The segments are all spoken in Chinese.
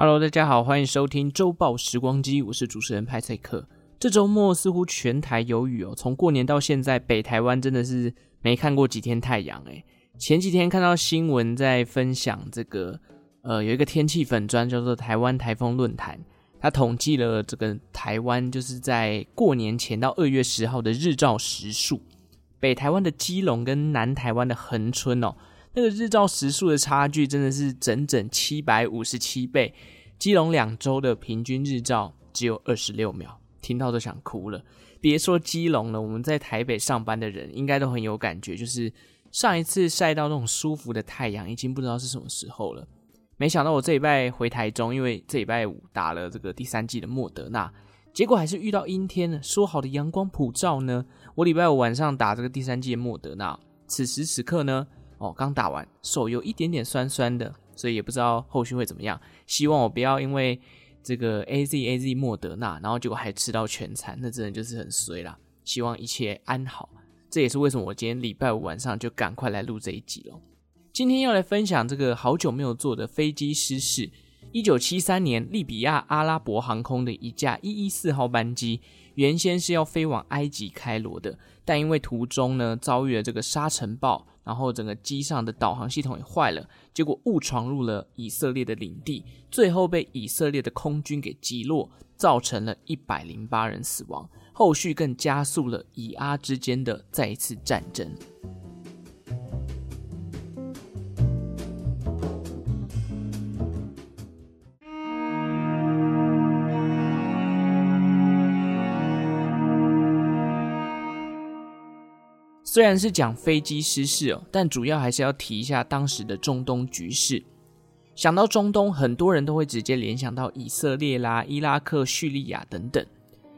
Hello，大家好，欢迎收听周报时光机，我是主持人派翠克。这周末似乎全台有雨哦，从过年到现在，北台湾真的是没看过几天太阳诶。前几天看到新闻在分享这个，呃，有一个天气粉专叫做台湾台风论坛，它统计了这个台湾就是在过年前到二月十号的日照时数，北台湾的基隆跟南台湾的恒春哦。那个日照时数的差距真的是整整七百五十七倍，基隆两周的平均日照只有二十六秒，听到都想哭了。别说基隆了，我们在台北上班的人应该都很有感觉，就是上一次晒到那种舒服的太阳，已经不知道是什么时候了。没想到我这礼拜回台中，因为这礼拜五打了这个第三季的莫德纳，结果还是遇到阴天了。说好的阳光普照呢？我礼拜五晚上打这个第三季的莫德纳，此时此刻呢？哦，刚打完，手有一点点酸酸的，所以也不知道后续会怎么样。希望我不要因为这个 A Z A Z 莫德纳，然后结果还吃到全餐，那真的就是很衰啦。希望一切安好。这也是为什么我今天礼拜五晚上就赶快来录这一集了。今天要来分享这个好久没有坐的飞机失事。一九七三年，利比亚阿拉伯航空的一架一一四号班机，原先是要飞往埃及开罗的，但因为途中呢遭遇了这个沙尘暴。然后整个机上的导航系统也坏了，结果误闯入了以色列的领地，最后被以色列的空军给击落，造成了一百零八人死亡。后续更加速了以阿之间的再一次战争。虽然是讲飞机失事哦，但主要还是要提一下当时的中东局势。想到中东，很多人都会直接联想到以色列啦、伊拉克、叙利亚等等。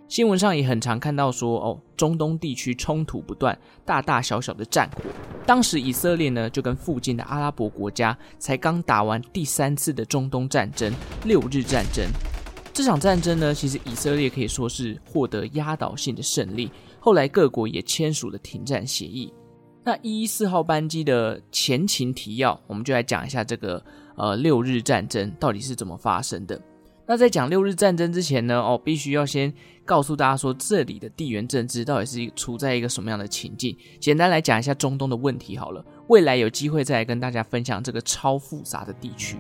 新闻上也很常看到说，哦，中东地区冲突不断，大大小小的战火。当时以色列呢，就跟附近的阿拉伯国家才刚打完第三次的中东战争——六日战争。这场战争呢，其实以色列可以说是获得压倒性的胜利。后来各国也签署了停战协议。那一一四号班机的前情提要，我们就来讲一下这个呃六日战争到底是怎么发生的。那在讲六日战争之前呢，哦，必须要先告诉大家说，这里的地缘政治到底是处在一个什么样的情境。简单来讲一下中东的问题好了，未来有机会再来跟大家分享这个超复杂的地区。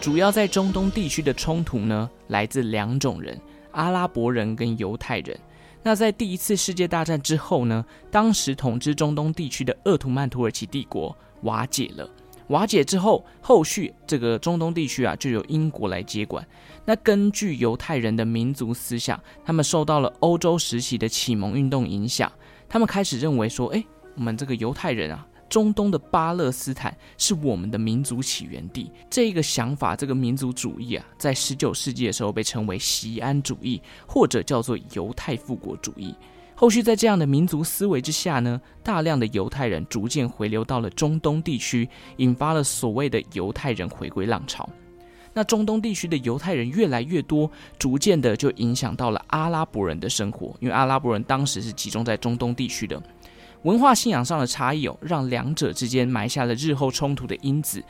主要在中东地区的冲突呢，来自两种人：阿拉伯人跟犹太人。那在第一次世界大战之后呢，当时统治中东地区的鄂图曼土耳其帝国瓦解了。瓦解之后，后续这个中东地区啊，就由英国来接管。那根据犹太人的民族思想，他们受到了欧洲时期的启蒙运动影响，他们开始认为说，哎，我们这个犹太人啊。中东的巴勒斯坦是我们的民族起源地，这个想法，这个民族主义啊，在十九世纪的时候被称为锡安主义，或者叫做犹太复国主义。后续在这样的民族思维之下呢，大量的犹太人逐渐回流到了中东地区，引发了所谓的犹太人回归浪潮。那中东地区的犹太人越来越多，逐渐的就影响到了阿拉伯人的生活，因为阿拉伯人当时是集中在中东地区的。文化信仰上的差异哦，让两者之间埋下了日后冲突的因子。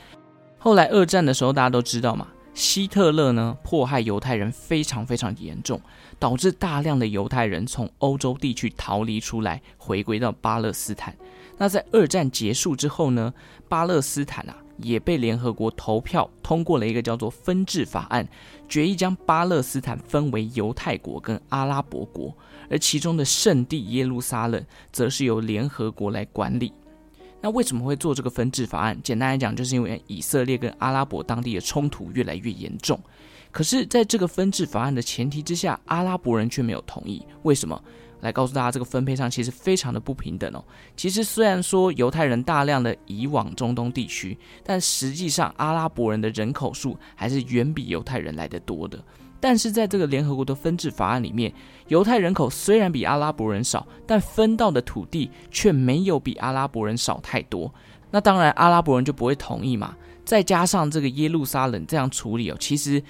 后来二战的时候，大家都知道嘛，希特勒呢迫害犹太人非常非常严重，导致大量的犹太人从欧洲地区逃离出来，回归到巴勒斯坦。那在二战结束之后呢，巴勒斯坦啊。也被联合国投票通过了一个叫做分治法案，决议将巴勒斯坦分为犹太国跟阿拉伯国，而其中的圣地耶路撒冷则是由联合国来管理。那为什么会做这个分治法案？简单来讲，就是因为以色列跟阿拉伯当地的冲突越来越严重。可是，在这个分治法案的前提之下，阿拉伯人却没有同意。为什么？来告诉大家，这个分配上其实非常的不平等哦。其实虽然说犹太人大量的移往中东地区，但实际上阿拉伯人的人口数还是远比犹太人来的多的。但是在这个联合国的分治法案里面，犹太人口虽然比阿拉伯人少，但分到的土地却没有比阿拉伯人少太多。那当然阿拉伯人就不会同意嘛。再加上这个耶路撒冷这样处理哦，其实。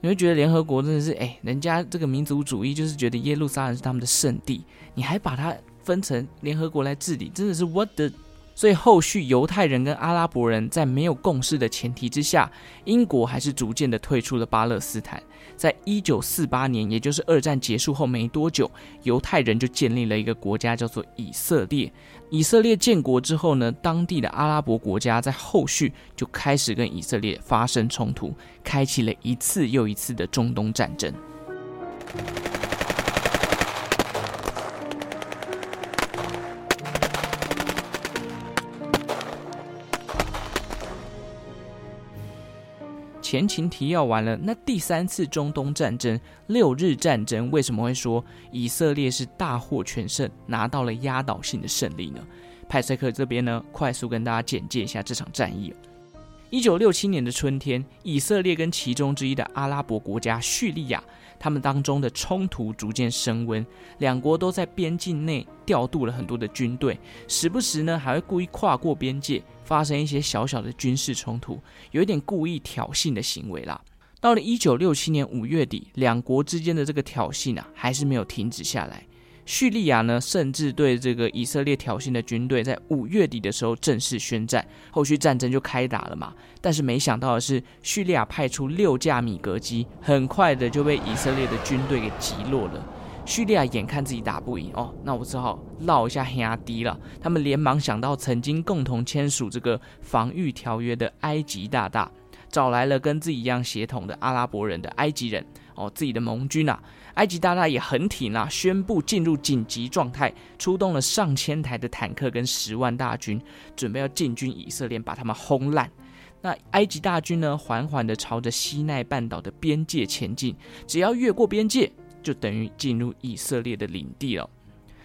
你会觉得联合国真的是，哎，人家这个民族主义就是觉得耶路撒冷是他们的圣地，你还把它分成联合国来治理，真的是 what the。所以后续犹太人跟阿拉伯人在没有共识的前提之下，英国还是逐渐的退出了巴勒斯坦。在一九四八年，也就是二战结束后没多久，犹太人就建立了一个国家，叫做以色列。以色列建国之后呢，当地的阿拉伯国家在后续就开始跟以色列发生冲突，开启了一次又一次的中东战争。前情提要完了，那第三次中东战争——六日战争，为什么会说以色列是大获全胜，拿到了压倒性的胜利呢？派赛克这边呢，快速跟大家简介一下这场战役。一九六七年的春天，以色列跟其中之一的阿拉伯国家叙利亚，他们当中的冲突逐渐升温，两国都在边境内调度了很多的军队，时不时呢还会故意跨过边界。发生一些小小的军事冲突，有一点故意挑衅的行为啦。到了一九六七年五月底，两国之间的这个挑衅啊，还是没有停止下来。叙利亚呢，甚至对这个以色列挑衅的军队，在五月底的时候正式宣战，后续战争就开打了嘛。但是没想到的是，叙利亚派出六架米格机，很快的就被以色列的军队给击落了。叙利亚眼看自己打不赢哦，那我只好绕一下黑亚低了。他们连忙想到曾经共同签署这个防御条约的埃及大大，找来了跟自己一样血统的阿拉伯人的埃及人哦，自己的盟军啊。埃及大大也很挺啊，宣布进入紧急状态，出动了上千台的坦克跟十万大军，准备要进军以色列，把他们轰烂。那埃及大军呢，缓缓地朝着西奈半岛的边界前进，只要越过边界。就等于进入以色列的领地了。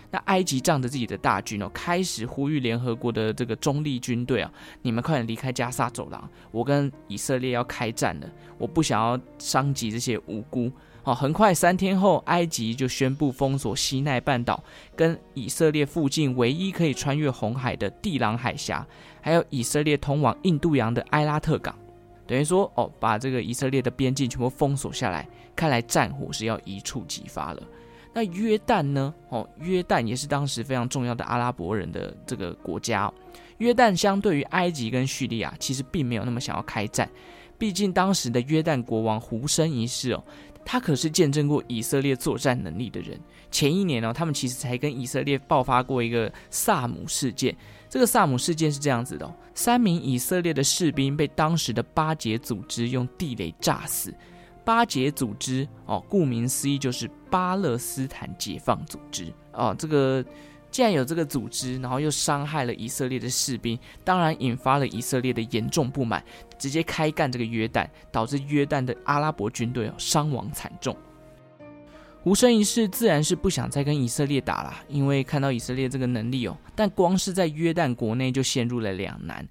那埃及仗着自己的大军哦，开始呼吁联合国的这个中立军队啊，你们快点离开加沙走廊，我跟以色列要开战了，我不想要伤及这些无辜。哦，很快三天后，埃及就宣布封锁西奈半岛，跟以色列附近唯一可以穿越红海的地朗海峡，还有以色列通往印度洋的埃拉特港。等于说哦，把这个以色列的边境全部封锁下来，看来战火是要一触即发了。那约旦呢？哦，约旦也是当时非常重要的阿拉伯人的这个国家。约旦相对于埃及跟叙利亚，其实并没有那么想要开战。毕竟当时的约旦国王胡生一世哦，他可是见证过以色列作战能力的人。前一年呢，他们其实才跟以色列爆发过一个萨姆事件。这个萨姆事件是这样子的，三名以色列的士兵被当时的巴解组织用地雷炸死。巴解组织哦，顾名思义就是巴勒斯坦解放组织哦。这个既然有这个组织，然后又伤害了以色列的士兵，当然引发了以色列的严重不满，直接开干这个约旦，导致约旦的阿拉伯军队哦伤亡惨重。胡生一世自然是不想再跟以色列打了，因为看到以色列这个能力哦，但光是在约旦国内就陷入了两难。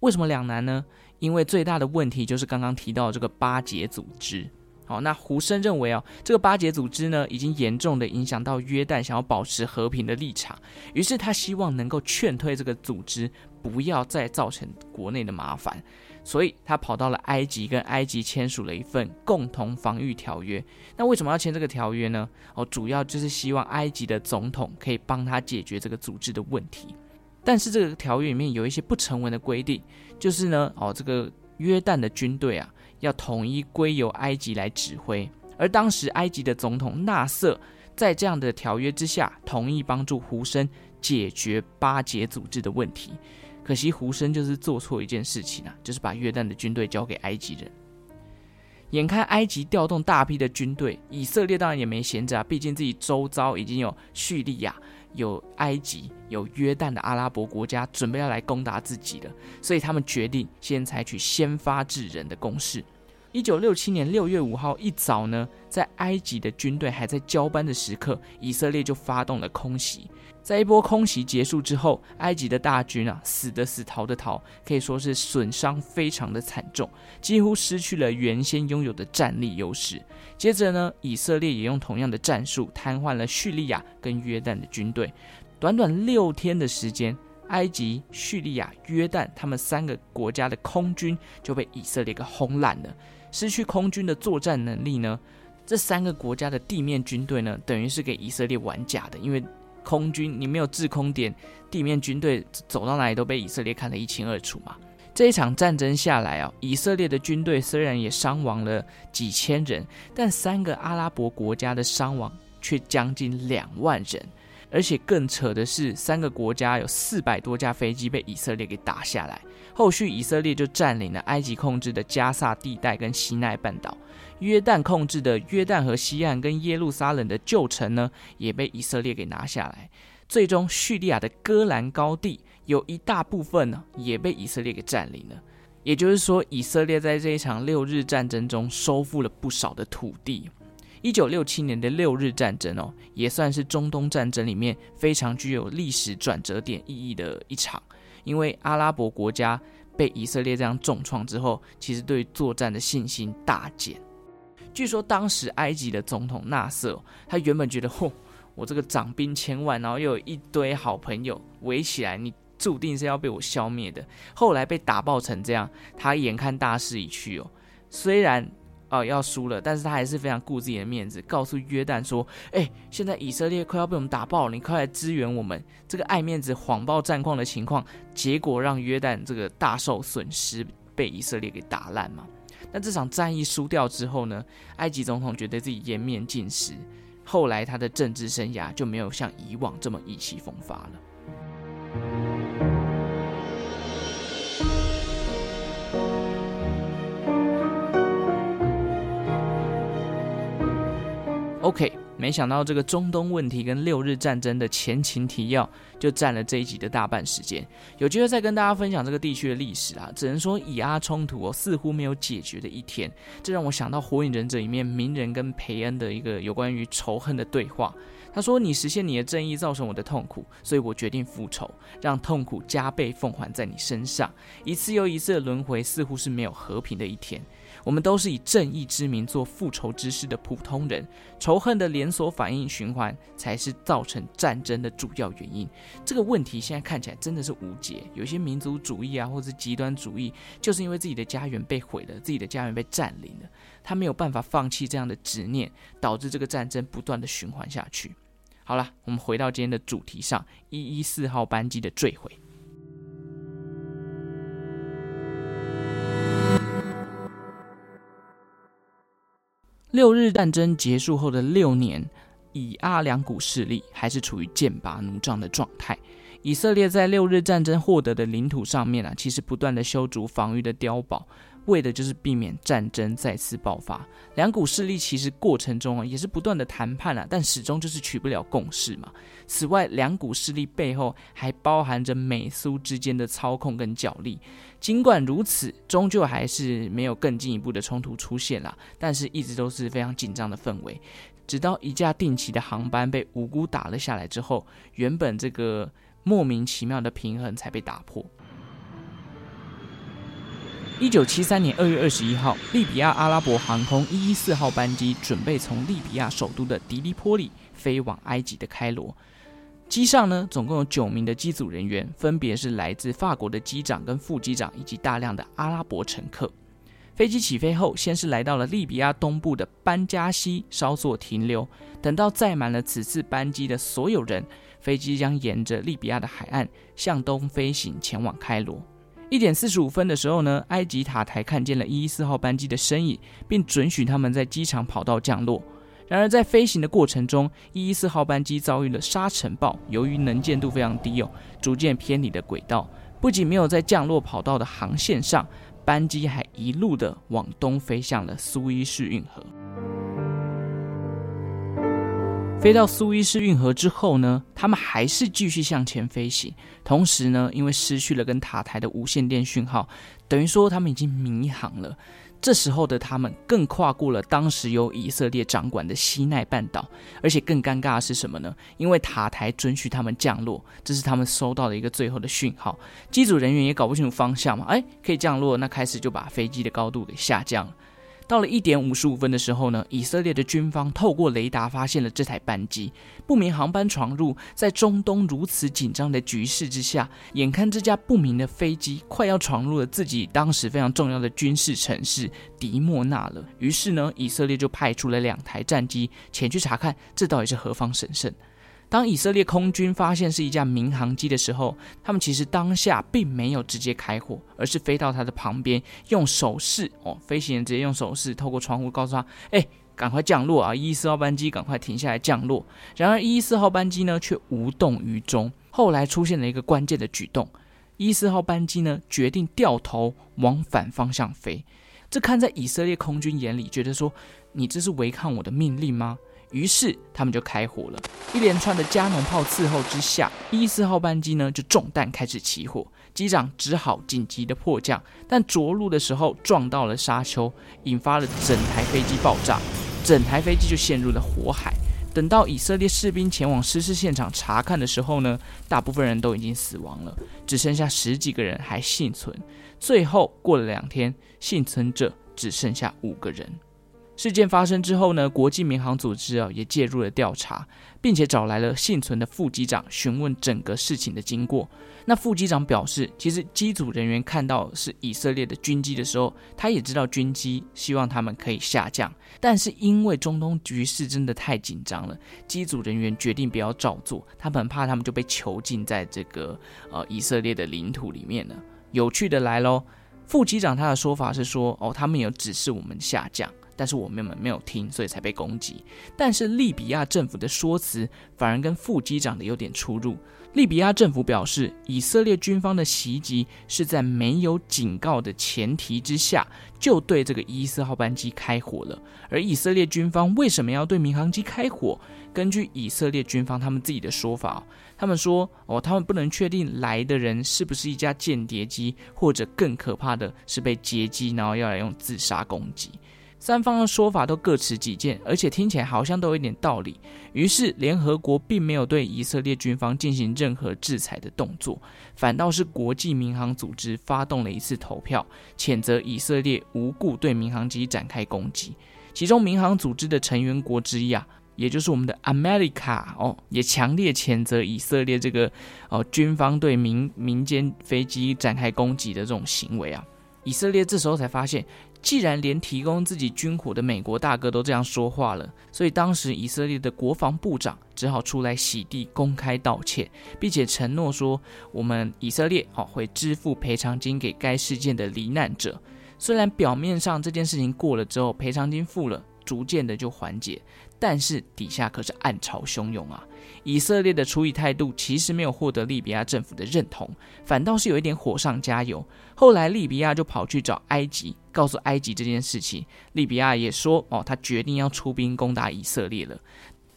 为什么两难呢？因为最大的问题就是刚刚提到这个巴解组织。好，那胡生认为哦，这个巴解组织呢，已经严重的影响到约旦想要保持和平的立场，于是他希望能够劝退这个组织，不要再造成国内的麻烦。所以他跑到了埃及，跟埃及签署了一份共同防御条约。那为什么要签这个条约呢？哦，主要就是希望埃及的总统可以帮他解决这个组织的问题。但是这个条约里面有一些不成文的规定，就是呢，哦，这个约旦的军队啊，要统一归由埃及来指挥。而当时埃及的总统纳瑟在这样的条约之下，同意帮助胡生解决巴解组织的问题。可惜胡生就是做错一件事情啊，就是把约旦的军队交给埃及人。眼看埃及调动大批的军队，以色列当然也没闲着啊，毕竟自己周遭已经有叙利亚、有埃及、有约旦的阿拉伯国家准备要来攻打自己了，所以他们决定先采取先发制人的攻势。一九六七年六月五号一早呢，在埃及的军队还在交班的时刻，以色列就发动了空袭。在一波空袭结束之后，埃及的大军啊，死的死，逃的逃，可以说是损伤非常的惨重，几乎失去了原先拥有的战力优势。接着呢，以色列也用同样的战术瘫痪了叙利亚跟约旦的军队。短短六天的时间，埃及、叙利亚、约旦他们三个国家的空军就被以色列给轰烂了。失去空军的作战能力呢，这三个国家的地面军队呢，等于是给以色列玩假的，因为空军你没有制空点，地面军队走到哪里都被以色列看得一清二楚嘛。这一场战争下来啊，以色列的军队虽然也伤亡了几千人，但三个阿拉伯国家的伤亡却将近两万人。而且更扯的是，三个国家有四百多架飞机被以色列给打下来。后续以色列就占领了埃及控制的加萨地带跟西奈半岛，约旦控制的约旦河西岸跟耶路撒冷的旧城呢，也被以色列给拿下来。最终，叙利亚的戈兰高地有一大部分呢，也被以色列给占领了。也就是说，以色列在这一场六日战争中收复了不少的土地。一九六七年的六日战争哦，也算是中东战争里面非常具有历史转折点意义的一场。因为阿拉伯国家被以色列这样重创之后，其实对作战的信心大减。据说当时埃及的总统纳瑟，他原本觉得，嚯，我这个长兵千万，然后又有一堆好朋友围起来，你注定是要被我消灭的。后来被打爆成这样，他眼看大势已去哦，虽然。哦，要输了，但是他还是非常顾自己的面子，告诉约旦说：“哎，现在以色列快要被我们打爆了，你快来支援我们。”这个爱面子谎报战况的情况，结果让约旦这个大受损失，被以色列给打烂嘛。那这场战役输掉之后呢，埃及总统觉得自己颜面尽失，后来他的政治生涯就没有像以往这么意气风发了。OK，没想到这个中东问题跟六日战争的前情提要就占了这一集的大半时间。有机会再跟大家分享这个地区的历史啊，只能说以阿冲突哦似乎没有解决的一天。这让我想到《火影忍者》里面鸣人跟培恩的一个有关于仇恨的对话。他说：“你实现你的正义，造成我的痛苦，所以我决定复仇，让痛苦加倍奉还在你身上。一次又一次的轮回，似乎是没有和平的一天。”我们都是以正义之名做复仇之事的普通人，仇恨的连锁反应循环才是造成战争的主要原因。这个问题现在看起来真的是无解。有些民族主义啊，或是极端主义，就是因为自己的家园被毁了，自己的家园被占领了，他没有办法放弃这样的执念，导致这个战争不断的循环下去。好了，我们回到今天的主题上，一一四号班机的坠毁。六日战争结束后的六年，以阿两股势力还是处于剑拔弩张的状态。以色列在六日战争获得的领土上面啊，其实不断的修筑防御的碉堡，为的就是避免战争再次爆发。两股势力其实过程中啊，也是不断的谈判啊，但始终就是取不了共识嘛。此外，两股势力背后还包含着美苏之间的操控跟角力。尽管如此，终究还是没有更进一步的冲突出现了，但是一直都是非常紧张的氛围。直到一架定期的航班被无辜打了下来之后，原本这个莫名其妙的平衡才被打破。一九七三年二月二十一号，利比亚阿拉伯航空一一四号班机准备从利比亚首都的迪利波里飞往埃及的开罗。机上呢，总共有九名的机组人员，分别是来自法国的机长跟副机长，以及大量的阿拉伯乘客。飞机起飞后，先是来到了利比亚东部的班加西稍作停留。等到载满了此次班机的所有人，飞机将沿着利比亚的海岸向东飞行，前往开罗。一点四十五分的时候呢，埃及塔台看见了一一四号班机的身影，并准许他们在机场跑道降落。然而，在飞行的过程中，一一四号班机遭遇了沙尘暴，由于能见度非常低哦，逐渐偏离了轨道。不仅没有在降落跑道的航线上，班机还一路的往东飞向了苏伊士运河。飞到苏伊士运河之后呢，他们还是继续向前飞行。同时呢，因为失去了跟塔台的无线电讯号，等于说他们已经迷航了。这时候的他们更跨过了当时由以色列掌管的西奈半岛，而且更尴尬的是什么呢？因为塔台准许他们降落，这是他们收到的一个最后的讯号。机组人员也搞不清楚方向嘛，哎，可以降落，那开始就把飞机的高度给下降。到了一点五十五分的时候呢，以色列的军方透过雷达发现了这台班机，不明航班闯入，在中东如此紧张的局势之下，眼看这架不明的飞机快要闯入了自己当时非常重要的军事城市迪莫纳了。于是呢，以色列就派出了两台战机前去查看，这到底是何方神圣。当以色列空军发现是一架民航机的时候，他们其实当下并没有直接开火，而是飞到它的旁边，用手势哦，飞行员直接用手势透过窗户告诉他：“哎，赶快降落啊！一四号班机赶快停下来降落。”然而一四号班机呢却无动于衷。后来出现了一个关键的举动，一四号班机呢决定掉头往反方向飞。这看在以色列空军眼里，觉得说：“你这是违抗我的命令吗？”于是他们就开火了，一连串的加农炮伺候之下，一四号班机呢就中弹开始起火，机长只好紧急的迫降，但着陆的时候撞到了沙丘，引发了整台飞机爆炸，整台飞机就陷入了火海。等到以色列士兵前往失事现场查看的时候呢，大部分人都已经死亡了，只剩下十几个人还幸存。最后过了两天，幸存者只剩下五个人。事件发生之后呢，国际民航组织啊也介入了调查，并且找来了幸存的副机长询问整个事情的经过。那副机长表示，其实机组人员看到是以色列的军机的时候，他也知道军机希望他们可以下降，但是因为中东局势真的太紧张了，机组人员决定不要照做，他们很怕他们就被囚禁在这个呃以色列的领土里面了。有趣的来喽，副机长他的说法是说，哦，他们有指示我们下降。但是我们没有听，所以才被攻击。但是利比亚政府的说辞反而跟副机长的有点出入。利比亚政府表示，以色列军方的袭击是在没有警告的前提之下，就对这个一一四号班机开火了。而以色列军方为什么要对民航机开火？根据以色列军方他们自己的说法，他们说哦，他们不能确定来的人是不是一架间谍机，或者更可怕的是被劫机，然后要来用自杀攻击。三方的说法都各持己见，而且听起来好像都有一点道理。于是，联合国并没有对以色列军方进行任何制裁的动作，反倒是国际民航组织发动了一次投票，谴责以色列无故对民航机展开攻击。其中，民航组织的成员国之一啊，也就是我们的 America 哦，也强烈谴责以色列这个哦军方对民民间飞机展开攻击的这种行为啊。以色列这时候才发现。既然连提供自己军火的美国大哥都这样说话了，所以当时以色列的国防部长只好出来洗地，公开道歉，并且承诺说，我们以色列哦会支付赔偿金给该事件的罹难者。虽然表面上这件事情过了之后，赔偿金付了，逐渐的就缓解。但是底下可是暗潮汹涌啊！以色列的处理态度其实没有获得利比亚政府的认同，反倒是有一点火上加油。后来利比亚就跑去找埃及，告诉埃及这件事情。利比亚也说：“哦，他决定要出兵攻打以色列了。”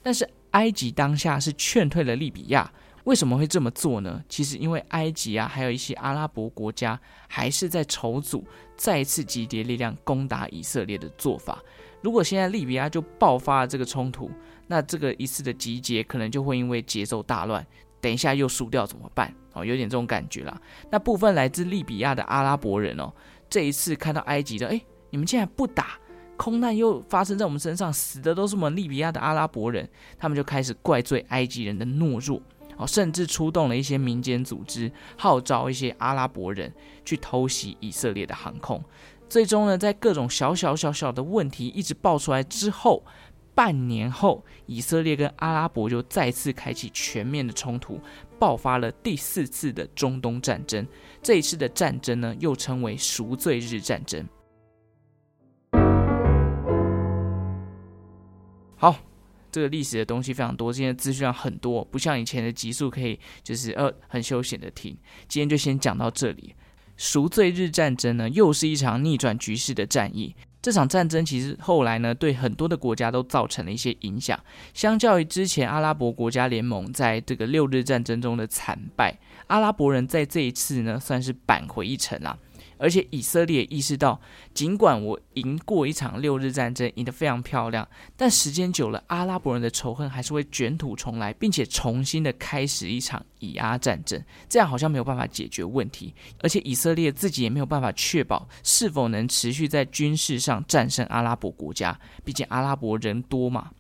但是埃及当下是劝退了利比亚。为什么会这么做呢？其实因为埃及啊，还有一些阿拉伯国家还是在筹组再次集结力量攻打以色列的做法。如果现在利比亚就爆发了这个冲突，那这个一次的集结可能就会因为节奏大乱，等一下又输掉怎么办？哦，有点这种感觉啦。那部分来自利比亚的阿拉伯人哦，这一次看到埃及的，哎，你们竟然不打，空难又发生在我们身上，死的都是我们利比亚的阿拉伯人，他们就开始怪罪埃及人的懦弱，哦，甚至出动了一些民间组织，号召一些阿拉伯人去偷袭以色列的航空。最终呢，在各种小小小小的问题一直爆出来之后，半年后，以色列跟阿拉伯就再次开启全面的冲突，爆发了第四次的中东战争。这一次的战争呢，又称为赎罪日战争。好，这个历史的东西非常多，今天资讯量很多，不像以前的集数可以就是呃很休闲的听。今天就先讲到这里。赎罪日战争呢，又是一场逆转局势的战役。这场战争其实后来呢，对很多的国家都造成了一些影响。相较于之前阿拉伯国家联盟在这个六日战争中的惨败，阿拉伯人在这一次呢，算是扳回一城啊。而且以色列意识到，尽管我赢过一场六日战争，赢得非常漂亮，但时间久了，阿拉伯人的仇恨还是会卷土重来，并且重新的开始一场以阿战争。这样好像没有办法解决问题，而且以色列自己也没有办法确保是否能持续在军事上战胜阿拉伯国家，毕竟阿拉伯人多嘛。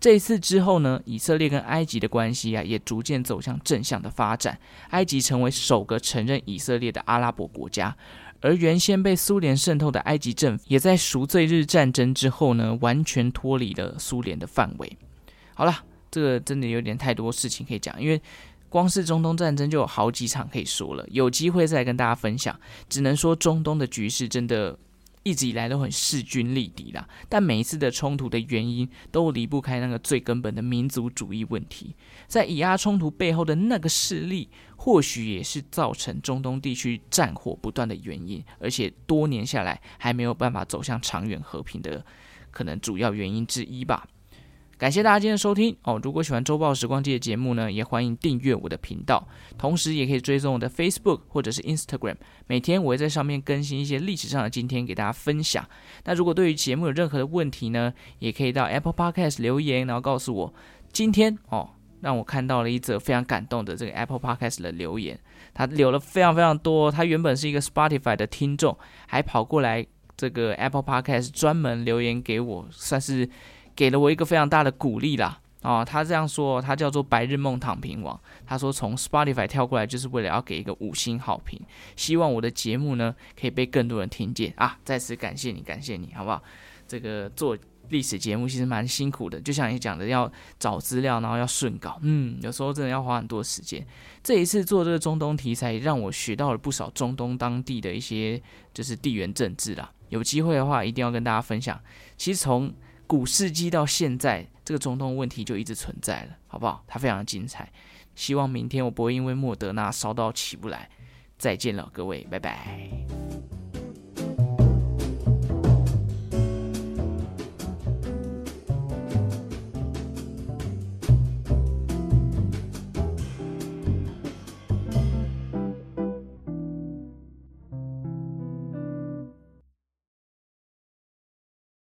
这一次之后呢，以色列跟埃及的关系啊，也逐渐走向正向的发展。埃及成为首个承认以色列的阿拉伯国家，而原先被苏联渗透的埃及政府，也在赎罪日战争之后呢，完全脱离了苏联的范围。好了，这个真的有点太多事情可以讲，因为光是中东战争就有好几场可以说了，有机会再跟大家分享。只能说中东的局势真的。一直以来都很势均力敌啦，但每一次的冲突的原因都离不开那个最根本的民族主义问题。在以阿冲突背后的那个势力，或许也是造成中东地区战火不断的原因，而且多年下来还没有办法走向长远和平的可能主要原因之一吧。感谢大家今天的收听哦！如果喜欢周报时光机的节目呢，也欢迎订阅我的频道，同时也可以追踪我的 Facebook 或者是 Instagram，每天我会在上面更新一些历史上的今天给大家分享。那如果对于节目有任何的问题呢，也可以到 Apple Podcast 留言，然后告诉我。今天哦，让我看到了一则非常感动的这个 Apple Podcast 的留言，他留了非常非常多。他原本是一个 Spotify 的听众，还跑过来这个 Apple Podcast 专门留言给我，算是。给了我一个非常大的鼓励啦！哦，他这样说，他叫做白日梦躺平王。他说从 Spotify 跳过来就是为了要给一个五星好评，希望我的节目呢可以被更多人听见啊！在此感谢你，感谢你，好不好？这个做历史节目其实蛮辛苦的，就像你讲的，要找资料，然后要顺稿，嗯，有时候真的要花很多时间。这一次做这个中东题材，让我学到了不少中东当地的一些就是地缘政治啦。有机会的话，一定要跟大家分享。其实从古世纪到现在，这个总统问题就一直存在了，好不好？它非常的精彩。希望明天我不会因为莫德纳烧到起不来。再见了，各位，拜拜。